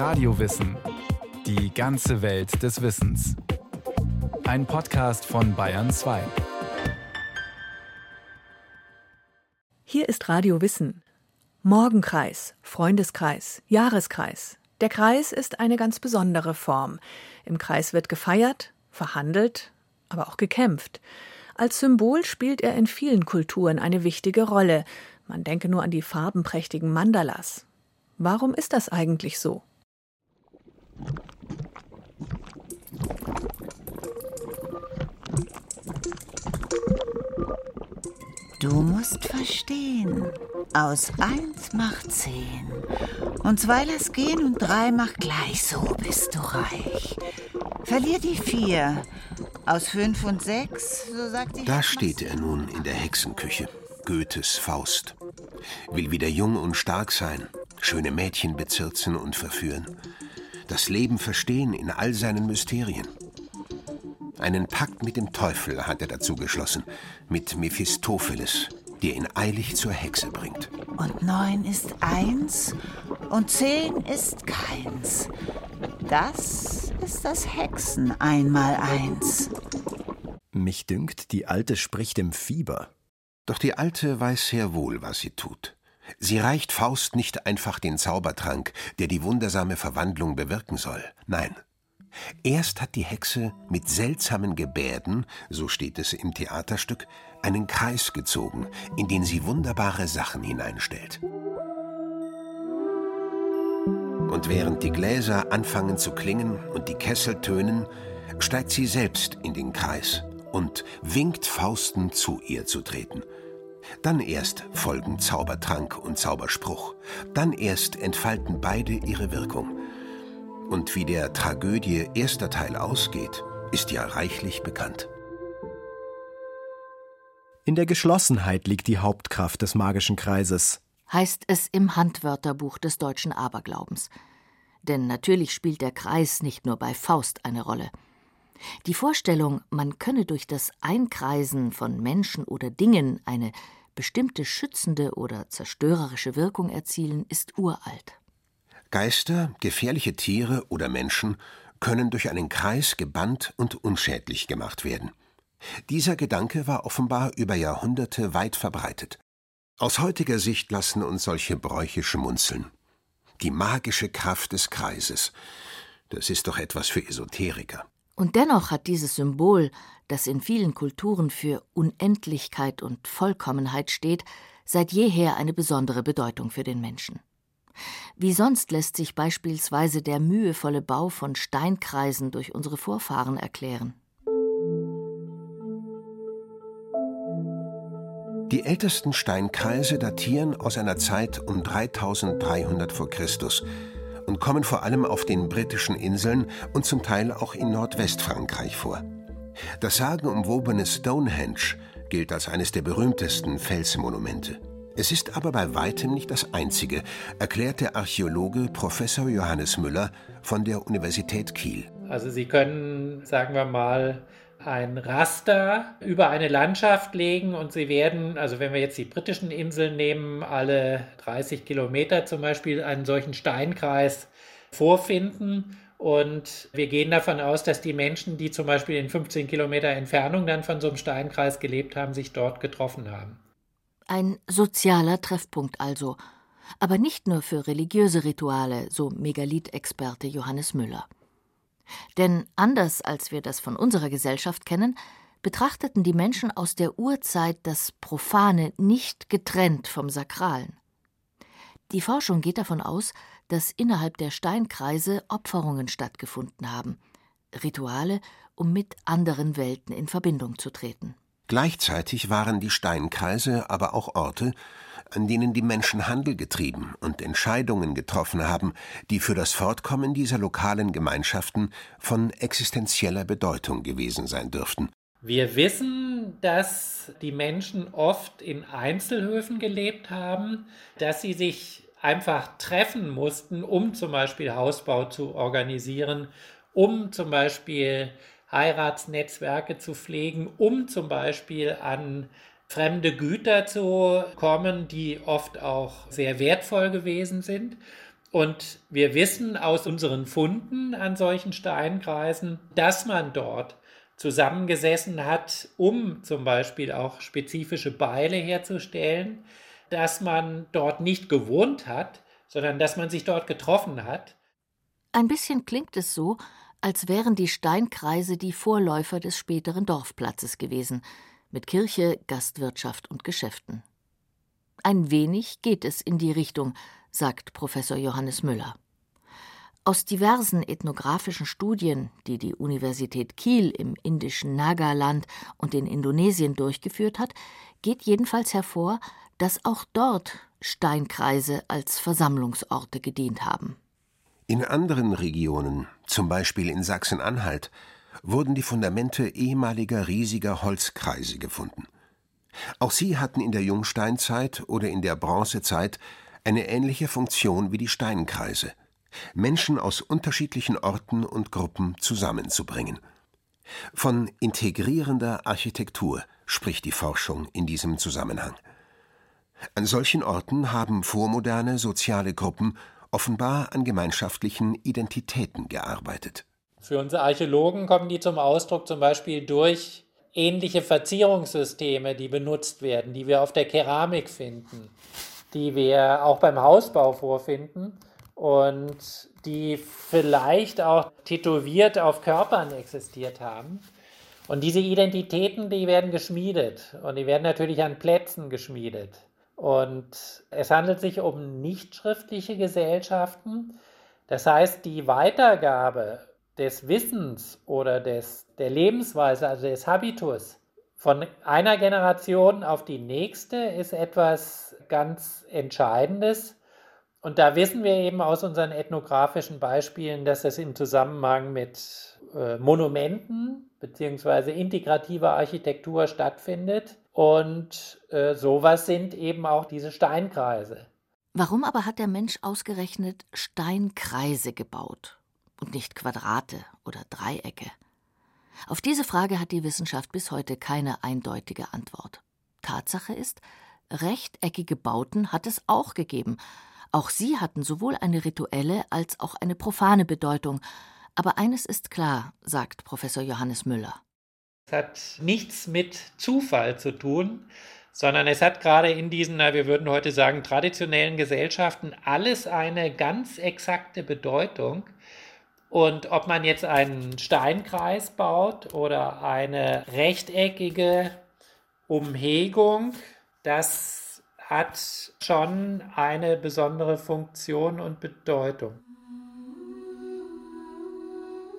Radiowissen. Die ganze Welt des Wissens. Ein Podcast von Bayern 2. Hier ist Radio Wissen. Morgenkreis, Freundeskreis, Jahreskreis. Der Kreis ist eine ganz besondere Form. Im Kreis wird gefeiert, verhandelt, aber auch gekämpft. Als Symbol spielt er in vielen Kulturen eine wichtige Rolle. Man denke nur an die farbenprächtigen Mandalas. Warum ist das eigentlich so? Du musst verstehen, aus eins macht zehn. Und zwei lass gehen und drei macht gleich, so bist du reich. Verlier die vier. Aus fünf und sechs, so sagt die Da steht er nun in der Hexenküche, Goethes Faust. Will wieder jung und stark sein, schöne Mädchen bezirzen und verführen. Das Leben verstehen in all seinen Mysterien. Einen Pakt mit dem Teufel hat er dazu geschlossen, mit Mephistopheles, der ihn eilig zur Hexe bringt. Und neun ist eins und zehn ist keins. Das ist das Hexen einmal eins. Mich dünkt, die Alte spricht im Fieber. Doch die Alte weiß sehr wohl, was sie tut. Sie reicht Faust nicht einfach den Zaubertrank, der die wundersame Verwandlung bewirken soll. Nein, Erst hat die Hexe mit seltsamen Gebärden, so steht es im Theaterstück, einen Kreis gezogen, in den sie wunderbare Sachen hineinstellt. Und während die Gläser anfangen zu klingen und die Kessel tönen, steigt sie selbst in den Kreis und winkt Fausten zu ihr zu treten. Dann erst folgen Zaubertrank und Zauberspruch, dann erst entfalten beide ihre Wirkung. Und wie der Tragödie erster Teil ausgeht, ist ja reichlich bekannt. In der Geschlossenheit liegt die Hauptkraft des magischen Kreises, heißt es im Handwörterbuch des deutschen Aberglaubens. Denn natürlich spielt der Kreis nicht nur bei Faust eine Rolle. Die Vorstellung, man könne durch das Einkreisen von Menschen oder Dingen eine bestimmte schützende oder zerstörerische Wirkung erzielen, ist uralt. Geister, gefährliche Tiere oder Menschen können durch einen Kreis gebannt und unschädlich gemacht werden. Dieser Gedanke war offenbar über Jahrhunderte weit verbreitet. Aus heutiger Sicht lassen uns solche Bräuche schmunzeln. Die magische Kraft des Kreises. Das ist doch etwas für Esoteriker. Und dennoch hat dieses Symbol, das in vielen Kulturen für Unendlichkeit und Vollkommenheit steht, seit jeher eine besondere Bedeutung für den Menschen. Wie sonst lässt sich beispielsweise der mühevolle Bau von Steinkreisen durch unsere Vorfahren erklären. Die ältesten Steinkreise datieren aus einer Zeit um 3300 v. Chr. Und kommen vor allem auf den britischen Inseln und zum Teil auch in Nordwestfrankreich vor. Das sagenumwobene Stonehenge gilt als eines der berühmtesten Felsmonumente. Es ist aber bei weitem nicht das einzige, erklärt der Archäologe Professor Johannes Müller von der Universität Kiel. Also Sie können, sagen wir mal, ein Raster über eine Landschaft legen und Sie werden, also wenn wir jetzt die britischen Inseln nehmen, alle 30 Kilometer zum Beispiel einen solchen Steinkreis vorfinden. Und wir gehen davon aus, dass die Menschen, die zum Beispiel in 15 Kilometer Entfernung dann von so einem Steinkreis gelebt haben, sich dort getroffen haben. Ein sozialer Treffpunkt also, aber nicht nur für religiöse Rituale, so Megalith-Experte Johannes Müller. Denn anders als wir das von unserer Gesellschaft kennen, betrachteten die Menschen aus der Urzeit das Profane nicht getrennt vom Sakralen. Die Forschung geht davon aus, dass innerhalb der Steinkreise Opferungen stattgefunden haben, Rituale, um mit anderen Welten in Verbindung zu treten. Gleichzeitig waren die Steinkreise aber auch Orte, an denen die Menschen Handel getrieben und Entscheidungen getroffen haben, die für das Fortkommen dieser lokalen Gemeinschaften von existenzieller Bedeutung gewesen sein dürften. Wir wissen, dass die Menschen oft in Einzelhöfen gelebt haben, dass sie sich einfach treffen mussten, um zum Beispiel Hausbau zu organisieren, um zum Beispiel Heiratsnetzwerke zu pflegen, um zum Beispiel an fremde Güter zu kommen, die oft auch sehr wertvoll gewesen sind. Und wir wissen aus unseren Funden an solchen Steinkreisen, dass man dort zusammengesessen hat, um zum Beispiel auch spezifische Beile herzustellen, dass man dort nicht gewohnt hat, sondern dass man sich dort getroffen hat. Ein bisschen klingt es so, als wären die Steinkreise die Vorläufer des späteren Dorfplatzes gewesen, mit Kirche, Gastwirtschaft und Geschäften. Ein wenig geht es in die Richtung, sagt Professor Johannes Müller. Aus diversen ethnografischen Studien, die die Universität Kiel im indischen Nagaland und in Indonesien durchgeführt hat, geht jedenfalls hervor, dass auch dort Steinkreise als Versammlungsorte gedient haben. In anderen Regionen, zum Beispiel in Sachsen-Anhalt, wurden die Fundamente ehemaliger riesiger Holzkreise gefunden. Auch sie hatten in der Jungsteinzeit oder in der Bronzezeit eine ähnliche Funktion wie die Steinkreise, Menschen aus unterschiedlichen Orten und Gruppen zusammenzubringen. Von integrierender Architektur spricht die Forschung in diesem Zusammenhang. An solchen Orten haben vormoderne soziale Gruppen offenbar an gemeinschaftlichen Identitäten gearbeitet. Für unsere Archäologen kommen die zum Ausdruck zum Beispiel durch ähnliche Verzierungssysteme, die benutzt werden, die wir auf der Keramik finden, die wir auch beim Hausbau vorfinden und die vielleicht auch tätowiert auf Körpern existiert haben. Und diese Identitäten, die werden geschmiedet und die werden natürlich an Plätzen geschmiedet. Und es handelt sich um nicht schriftliche Gesellschaften. Das heißt, die Weitergabe des Wissens oder des, der Lebensweise, also des Habitus, von einer Generation auf die nächste ist etwas ganz Entscheidendes. Und da wissen wir eben aus unseren ethnografischen Beispielen, dass das im Zusammenhang mit äh, Monumenten bzw. integrativer Architektur stattfindet. Und äh, sowas sind eben auch diese Steinkreise. Warum aber hat der Mensch ausgerechnet Steinkreise gebaut und nicht Quadrate oder Dreiecke? Auf diese Frage hat die Wissenschaft bis heute keine eindeutige Antwort. Tatsache ist, rechteckige Bauten hat es auch gegeben. Auch sie hatten sowohl eine rituelle als auch eine profane Bedeutung. Aber eines ist klar, sagt Professor Johannes Müller. Es hat nichts mit Zufall zu tun, sondern es hat gerade in diesen, wir würden heute sagen, traditionellen Gesellschaften alles eine ganz exakte Bedeutung. Und ob man jetzt einen Steinkreis baut oder eine rechteckige Umhegung, das hat schon eine besondere Funktion und Bedeutung.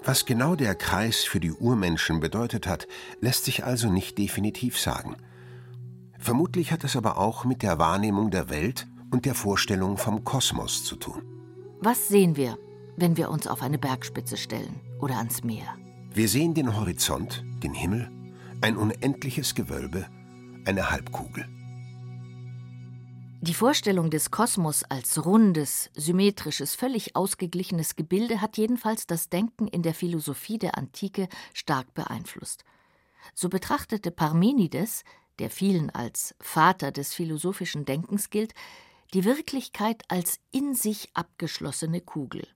Was genau der Kreis für die Urmenschen bedeutet hat, lässt sich also nicht definitiv sagen. Vermutlich hat es aber auch mit der Wahrnehmung der Welt und der Vorstellung vom Kosmos zu tun. Was sehen wir, wenn wir uns auf eine Bergspitze stellen oder ans Meer? Wir sehen den Horizont, den Himmel, ein unendliches Gewölbe, eine Halbkugel. Die Vorstellung des Kosmos als rundes, symmetrisches, völlig ausgeglichenes Gebilde hat jedenfalls das Denken in der Philosophie der Antike stark beeinflusst. So betrachtete Parmenides, der vielen als Vater des philosophischen Denkens gilt, die Wirklichkeit als in sich abgeschlossene Kugel.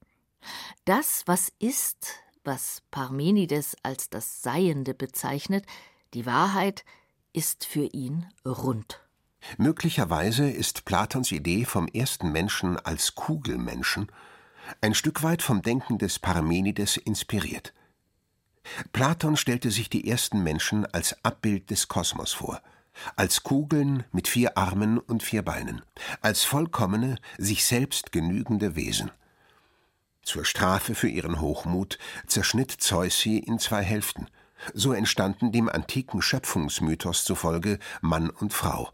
Das, was ist, was Parmenides als das Seiende bezeichnet, die Wahrheit, ist für ihn rund. Möglicherweise ist Platons Idee vom ersten Menschen als Kugelmenschen ein Stück weit vom Denken des Parmenides inspiriert. Platon stellte sich die ersten Menschen als Abbild des Kosmos vor, als Kugeln mit vier Armen und vier Beinen, als vollkommene, sich selbst genügende Wesen. Zur Strafe für ihren Hochmut zerschnitt Zeus sie in zwei Hälften. So entstanden dem antiken Schöpfungsmythos zufolge Mann und Frau,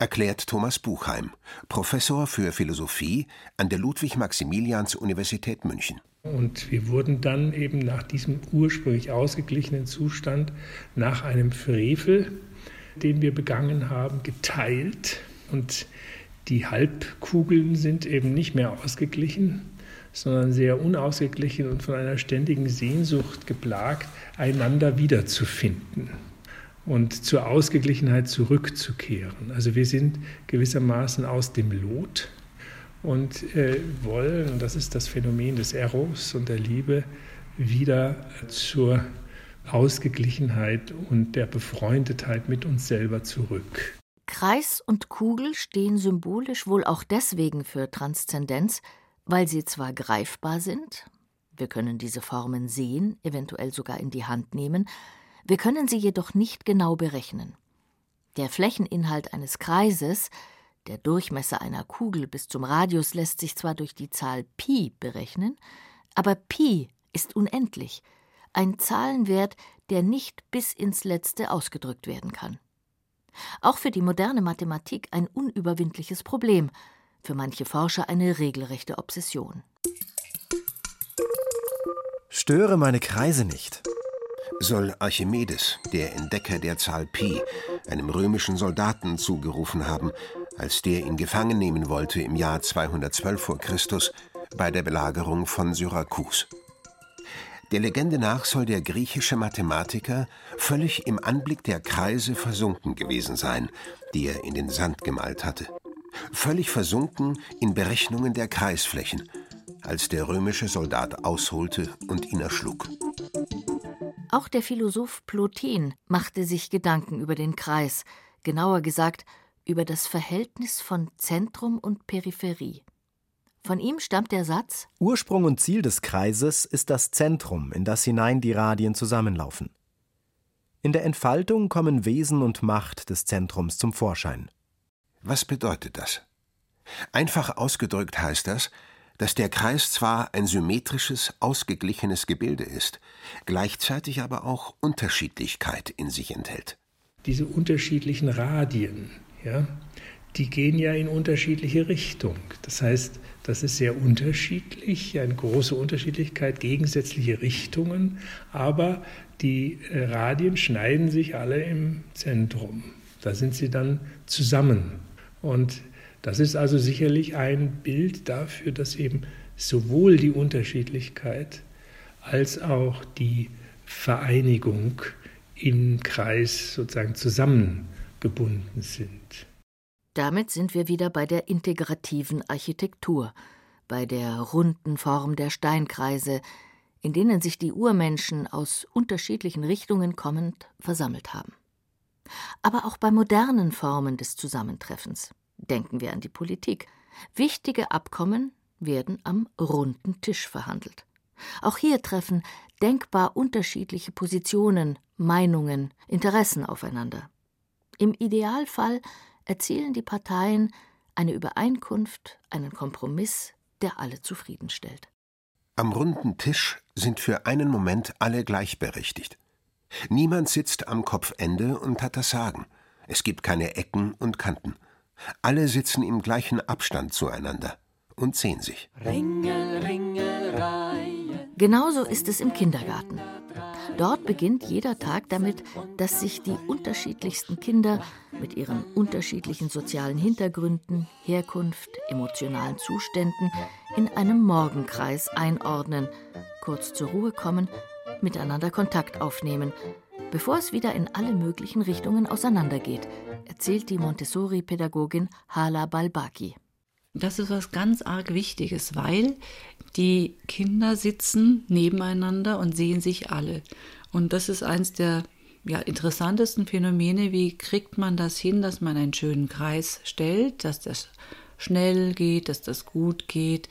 erklärt Thomas Buchheim, Professor für Philosophie an der Ludwig-Maximilians-Universität München. Und wir wurden dann eben nach diesem ursprünglich ausgeglichenen Zustand, nach einem Frevel, den wir begangen haben, geteilt. Und die Halbkugeln sind eben nicht mehr ausgeglichen, sondern sehr unausgeglichen und von einer ständigen Sehnsucht geplagt, einander wiederzufinden und zur Ausgeglichenheit zurückzukehren. Also wir sind gewissermaßen aus dem Lot und äh, wollen, und das ist das Phänomen des Eros und der Liebe, wieder zur Ausgeglichenheit und der Befreundetheit mit uns selber zurück. Kreis und Kugel stehen symbolisch wohl auch deswegen für Transzendenz, weil sie zwar greifbar sind, wir können diese Formen sehen, eventuell sogar in die Hand nehmen, wir können sie jedoch nicht genau berechnen. Der Flächeninhalt eines Kreises, der Durchmesser einer Kugel bis zum Radius lässt sich zwar durch die Zahl Pi berechnen, aber Pi ist unendlich, ein Zahlenwert, der nicht bis ins Letzte ausgedrückt werden kann. Auch für die moderne Mathematik ein unüberwindliches Problem, für manche Forscher eine regelrechte Obsession. Störe meine Kreise nicht. Soll Archimedes, der Entdecker der Zahl Pi, einem römischen Soldaten zugerufen haben, als der ihn gefangen nehmen wollte im Jahr 212 vor Christus bei der Belagerung von Syrakus. Der Legende nach soll der griechische Mathematiker völlig im Anblick der Kreise versunken gewesen sein, die er in den Sand gemalt hatte. Völlig versunken in Berechnungen der Kreisflächen, als der römische Soldat ausholte und ihn erschlug. Auch der Philosoph Plotin machte sich Gedanken über den Kreis, genauer gesagt über das Verhältnis von Zentrum und Peripherie. Von ihm stammt der Satz Ursprung und Ziel des Kreises ist das Zentrum, in das hinein die Radien zusammenlaufen. In der Entfaltung kommen Wesen und Macht des Zentrums zum Vorschein. Was bedeutet das? Einfach ausgedrückt heißt das, dass der Kreis zwar ein symmetrisches, ausgeglichenes Gebilde ist, gleichzeitig aber auch Unterschiedlichkeit in sich enthält. Diese unterschiedlichen Radien, ja, die gehen ja in unterschiedliche Richtungen. Das heißt, das ist sehr unterschiedlich, eine große Unterschiedlichkeit, gegensätzliche Richtungen, aber die äh, Radien schneiden sich alle im Zentrum. Da sind sie dann zusammen. Und das ist also sicherlich ein Bild dafür, dass eben sowohl die Unterschiedlichkeit als auch die Vereinigung im Kreis sozusagen zusammengebunden sind. Damit sind wir wieder bei der integrativen Architektur, bei der runden Form der Steinkreise, in denen sich die Urmenschen aus unterschiedlichen Richtungen kommend versammelt haben. Aber auch bei modernen Formen des Zusammentreffens. Denken wir an die Politik. Wichtige Abkommen werden am runden Tisch verhandelt. Auch hier treffen denkbar unterschiedliche Positionen, Meinungen, Interessen aufeinander. Im Idealfall erzielen die Parteien eine Übereinkunft, einen Kompromiss, der alle zufriedenstellt. Am runden Tisch sind für einen Moment alle gleichberechtigt. Niemand sitzt am Kopfende und hat das Sagen. Es gibt keine Ecken und Kanten. Alle sitzen im gleichen Abstand zueinander und sehen sich. Ringel, Ringel, Genauso ist es im Kindergarten. Dort beginnt jeder Tag damit, dass sich die unterschiedlichsten Kinder mit ihren unterschiedlichen sozialen Hintergründen, Herkunft, emotionalen Zuständen in einem Morgenkreis einordnen, kurz zur Ruhe kommen, miteinander Kontakt aufnehmen, bevor es wieder in alle möglichen Richtungen auseinandergeht, erzählt die Montessori-Pädagogin Hala Balbaki. Das ist was ganz arg Wichtiges, weil die Kinder sitzen nebeneinander und sehen sich alle. Und das ist eins der ja, interessantesten Phänomene. Wie kriegt man das hin, dass man einen schönen Kreis stellt, dass das schnell geht, dass das gut geht,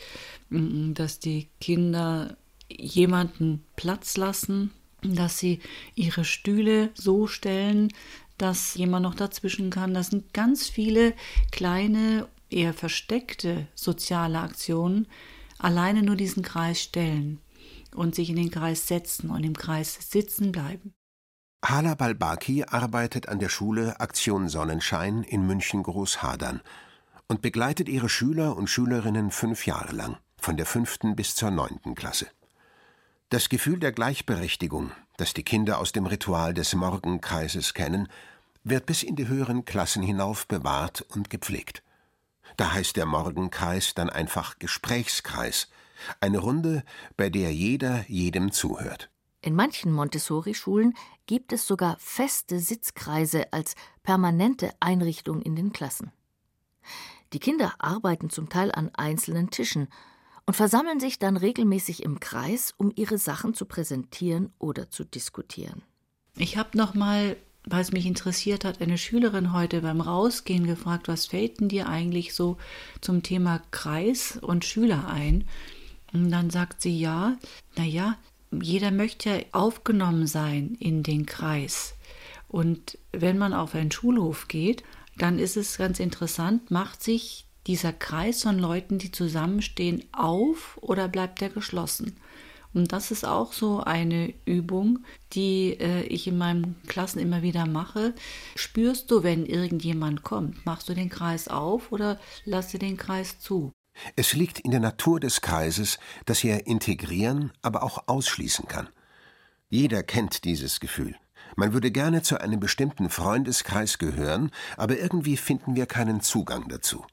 mm, dass die Kinder jemanden Platz lassen, dass sie ihre Stühle so stellen, dass jemand noch dazwischen kann. Das sind ganz viele kleine eher versteckte soziale Aktionen alleine nur diesen Kreis stellen und sich in den Kreis setzen und im Kreis sitzen bleiben. Hala Balbaki arbeitet an der Schule Aktion Sonnenschein in München-Großhadern und begleitet ihre Schüler und Schülerinnen fünf Jahre lang, von der fünften bis zur neunten Klasse. Das Gefühl der Gleichberechtigung, das die Kinder aus dem Ritual des Morgenkreises kennen, wird bis in die höheren Klassen hinauf bewahrt und gepflegt. Da heißt der Morgenkreis dann einfach Gesprächskreis. Eine Runde, bei der jeder jedem zuhört. In manchen Montessori-Schulen gibt es sogar feste Sitzkreise als permanente Einrichtung in den Klassen. Die Kinder arbeiten zum Teil an einzelnen Tischen und versammeln sich dann regelmäßig im Kreis, um ihre Sachen zu präsentieren oder zu diskutieren. Ich habe noch mal, weil es mich interessiert hat, eine Schülerin heute beim Rausgehen gefragt, was fällt denn dir eigentlich so zum Thema Kreis und Schüler ein? Und dann sagt sie ja, naja, jeder möchte ja aufgenommen sein in den Kreis. Und wenn man auf einen Schulhof geht, dann ist es ganz interessant, macht sich dieser Kreis von Leuten, die zusammenstehen, auf oder bleibt er geschlossen? Und das ist auch so eine Übung, die äh, ich in meinen Klassen immer wieder mache. Spürst du, wenn irgendjemand kommt, machst du den Kreis auf oder lässt du den Kreis zu? Es liegt in der Natur des Kreises, dass er integrieren, aber auch ausschließen kann. Jeder kennt dieses Gefühl. Man würde gerne zu einem bestimmten Freundeskreis gehören, aber irgendwie finden wir keinen Zugang dazu.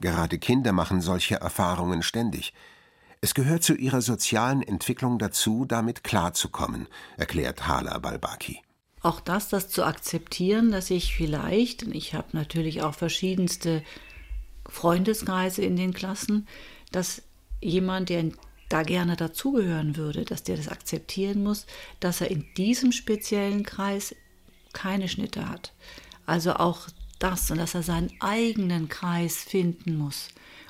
Gerade Kinder machen solche Erfahrungen ständig. Es gehört zu ihrer sozialen Entwicklung dazu, damit klarzukommen, erklärt Hala Balbaki. Auch das, das zu akzeptieren, dass ich vielleicht, und ich habe natürlich auch verschiedenste Freundeskreise in den Klassen, dass jemand, der da gerne dazugehören würde, dass der das akzeptieren muss, dass er in diesem speziellen Kreis keine Schnitte hat. Also auch das und dass er seinen eigenen Kreis finden muss.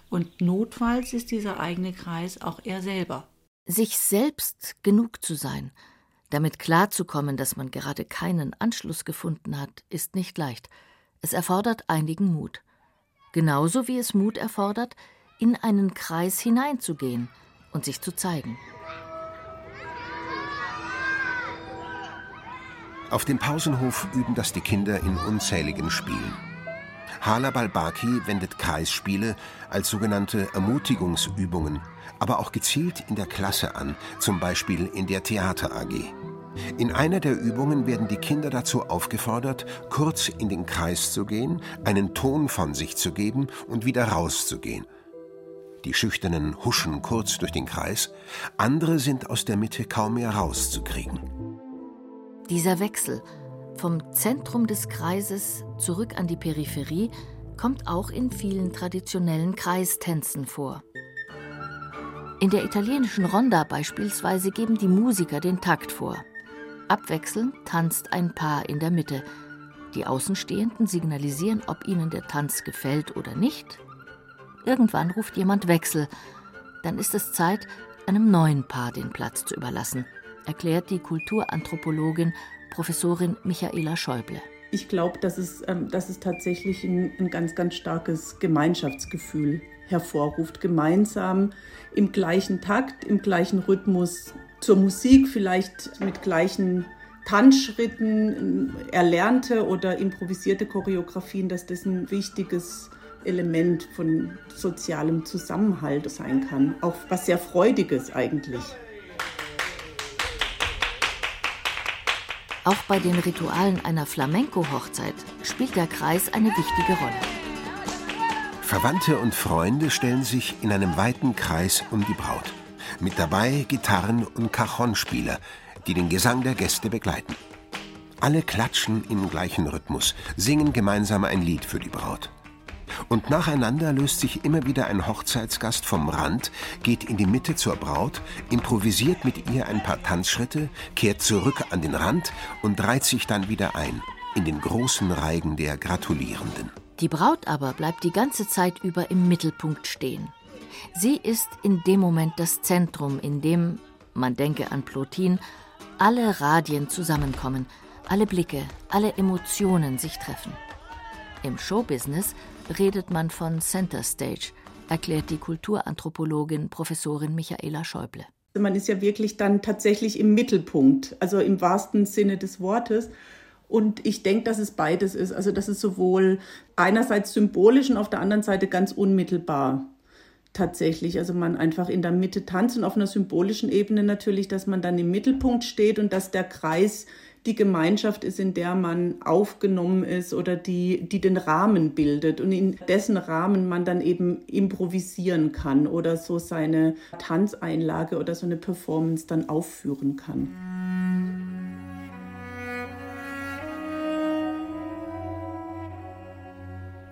Und notfalls ist dieser eigene Kreis auch er selber. Sich selbst genug zu sein, damit klarzukommen, dass man gerade keinen Anschluss gefunden hat, ist nicht leicht. Es erfordert einigen Mut. Genauso wie es Mut erfordert, in einen Kreis hineinzugehen und sich zu zeigen. Auf dem Pausenhof üben das die Kinder in unzähligen Spielen. Hala Balbaki wendet Kreisspiele als sogenannte Ermutigungsübungen, aber auch gezielt in der Klasse an, zum Beispiel in der Theater AG. In einer der Übungen werden die Kinder dazu aufgefordert, kurz in den Kreis zu gehen, einen Ton von sich zu geben und wieder rauszugehen. Die Schüchternen huschen kurz durch den Kreis, andere sind aus der Mitte kaum mehr rauszukriegen. Dieser Wechsel vom Zentrum des Kreises zurück an die Peripherie kommt auch in vielen traditionellen Kreistänzen vor. In der italienischen Ronda beispielsweise geben die Musiker den Takt vor. Abwechselnd tanzt ein Paar in der Mitte. Die Außenstehenden signalisieren, ob ihnen der Tanz gefällt oder nicht. Irgendwann ruft jemand Wechsel. Dann ist es Zeit, einem neuen Paar den Platz zu überlassen, erklärt die Kulturanthropologin Professorin Michaela Schäuble. Ich glaube, dass, es, ähm, dass es tatsächlich ein, ein ganz, ganz starkes Gemeinschaftsgefühl hervorruft. Gemeinsam im gleichen Takt, im gleichen Rhythmus zur Musik, vielleicht mit gleichen Tanzschritten, erlernte oder improvisierte Choreografien, dass das ein wichtiges Element von sozialem Zusammenhalt sein kann. Auch was sehr Freudiges eigentlich. Auch bei den Ritualen einer Flamenco-Hochzeit spielt der Kreis eine wichtige Rolle. Verwandte und Freunde stellen sich in einem weiten Kreis um die Braut. Mit dabei Gitarren- und Cajonspieler, die den Gesang der Gäste begleiten. Alle klatschen im gleichen Rhythmus, singen gemeinsam ein Lied für die Braut. Und nacheinander löst sich immer wieder ein Hochzeitsgast vom Rand, geht in die Mitte zur Braut, improvisiert mit ihr ein paar Tanzschritte, kehrt zurück an den Rand und reiht sich dann wieder ein in den großen Reigen der Gratulierenden. Die Braut aber bleibt die ganze Zeit über im Mittelpunkt stehen. Sie ist in dem Moment das Zentrum, in dem, man denke an Plotin, alle Radien zusammenkommen, alle Blicke, alle Emotionen sich treffen. Im Showbusiness redet man von Center Stage, erklärt die Kulturanthropologin Professorin Michaela Schäuble. Man ist ja wirklich dann tatsächlich im Mittelpunkt, also im wahrsten Sinne des Wortes. Und ich denke, dass es beides ist. Also, dass es sowohl einerseits symbolisch und auf der anderen Seite ganz unmittelbar tatsächlich. Also, man einfach in der Mitte tanzt und auf einer symbolischen Ebene natürlich, dass man dann im Mittelpunkt steht und dass der Kreis die Gemeinschaft ist, in der man aufgenommen ist oder die, die den Rahmen bildet und in dessen Rahmen man dann eben improvisieren kann oder so seine Tanzeinlage oder so eine Performance dann aufführen kann.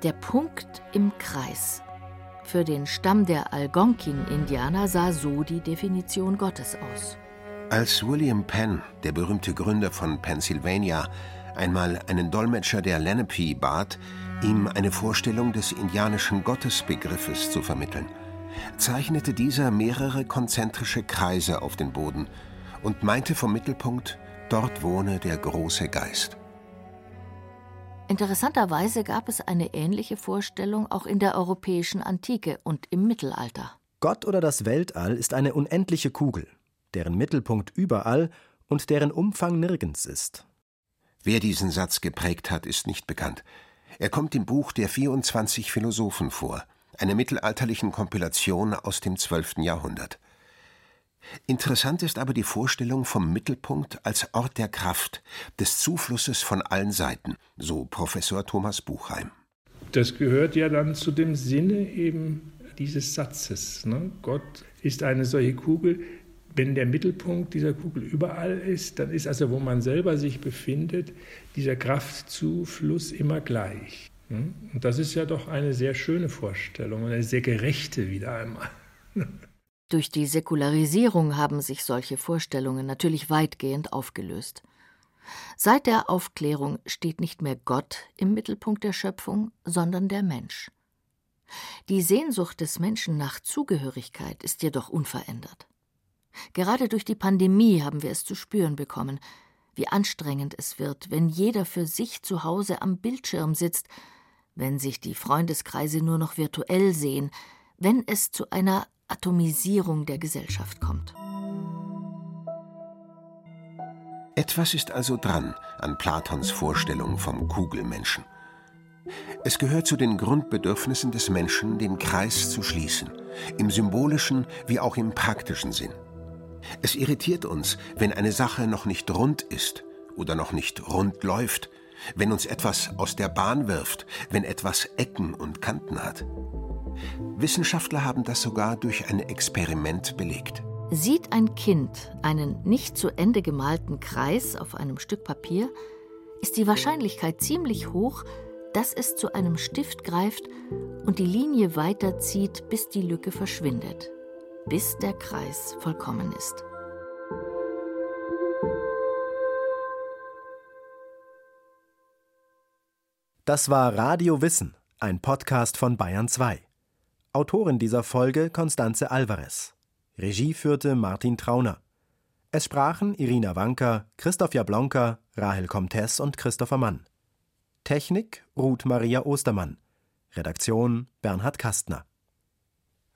Der Punkt im Kreis. Für den Stamm der Algonquin-Indianer sah so die Definition Gottes aus. Als William Penn, der berühmte Gründer von Pennsylvania, einmal einen Dolmetscher der Lenape bat, ihm eine Vorstellung des indianischen Gottesbegriffes zu vermitteln, zeichnete dieser mehrere konzentrische Kreise auf den Boden und meinte vom Mittelpunkt, dort wohne der große Geist. Interessanterweise gab es eine ähnliche Vorstellung auch in der europäischen Antike und im Mittelalter. Gott oder das Weltall ist eine unendliche Kugel, deren Mittelpunkt überall und deren Umfang nirgends ist. Wer diesen Satz geprägt hat, ist nicht bekannt. Er kommt im Buch der 24 Philosophen vor, einer mittelalterlichen Kompilation aus dem 12. Jahrhundert. Interessant ist aber die Vorstellung vom Mittelpunkt als Ort der Kraft, des Zuflusses von allen Seiten, so Professor Thomas Buchheim. Das gehört ja dann zu dem Sinne eben dieses Satzes. Ne? Gott ist eine solche Kugel. Wenn der Mittelpunkt dieser Kugel überall ist, dann ist also, wo man selber sich befindet, dieser Kraftzufluss immer gleich. Ne? Und das ist ja doch eine sehr schöne Vorstellung und eine sehr gerechte wieder einmal. Durch die Säkularisierung haben sich solche Vorstellungen natürlich weitgehend aufgelöst. Seit der Aufklärung steht nicht mehr Gott im Mittelpunkt der Schöpfung, sondern der Mensch. Die Sehnsucht des Menschen nach Zugehörigkeit ist jedoch unverändert. Gerade durch die Pandemie haben wir es zu spüren bekommen, wie anstrengend es wird, wenn jeder für sich zu Hause am Bildschirm sitzt, wenn sich die Freundeskreise nur noch virtuell sehen, wenn es zu einer Atomisierung der Gesellschaft kommt. Etwas ist also dran an Platons Vorstellung vom Kugelmenschen. Es gehört zu den Grundbedürfnissen des Menschen, den Kreis zu schließen, im symbolischen wie auch im praktischen Sinn. Es irritiert uns, wenn eine Sache noch nicht rund ist oder noch nicht rund läuft, wenn uns etwas aus der Bahn wirft, wenn etwas Ecken und Kanten hat. Wissenschaftler haben das sogar durch ein Experiment belegt. Sieht ein Kind einen nicht zu Ende gemalten Kreis auf einem Stück Papier, ist die Wahrscheinlichkeit ziemlich hoch, dass es zu einem Stift greift und die Linie weiterzieht, bis die Lücke verschwindet, bis der Kreis vollkommen ist. Das war Radio Wissen, ein Podcast von Bayern 2. Autorin dieser Folge Constanze Alvarez. Regie führte Martin Trauner. Es sprachen Irina Wanker, Christoph Jablonka, Rahel Comtes und Christopher Mann. Technik Ruth Maria Ostermann. Redaktion Bernhard Kastner.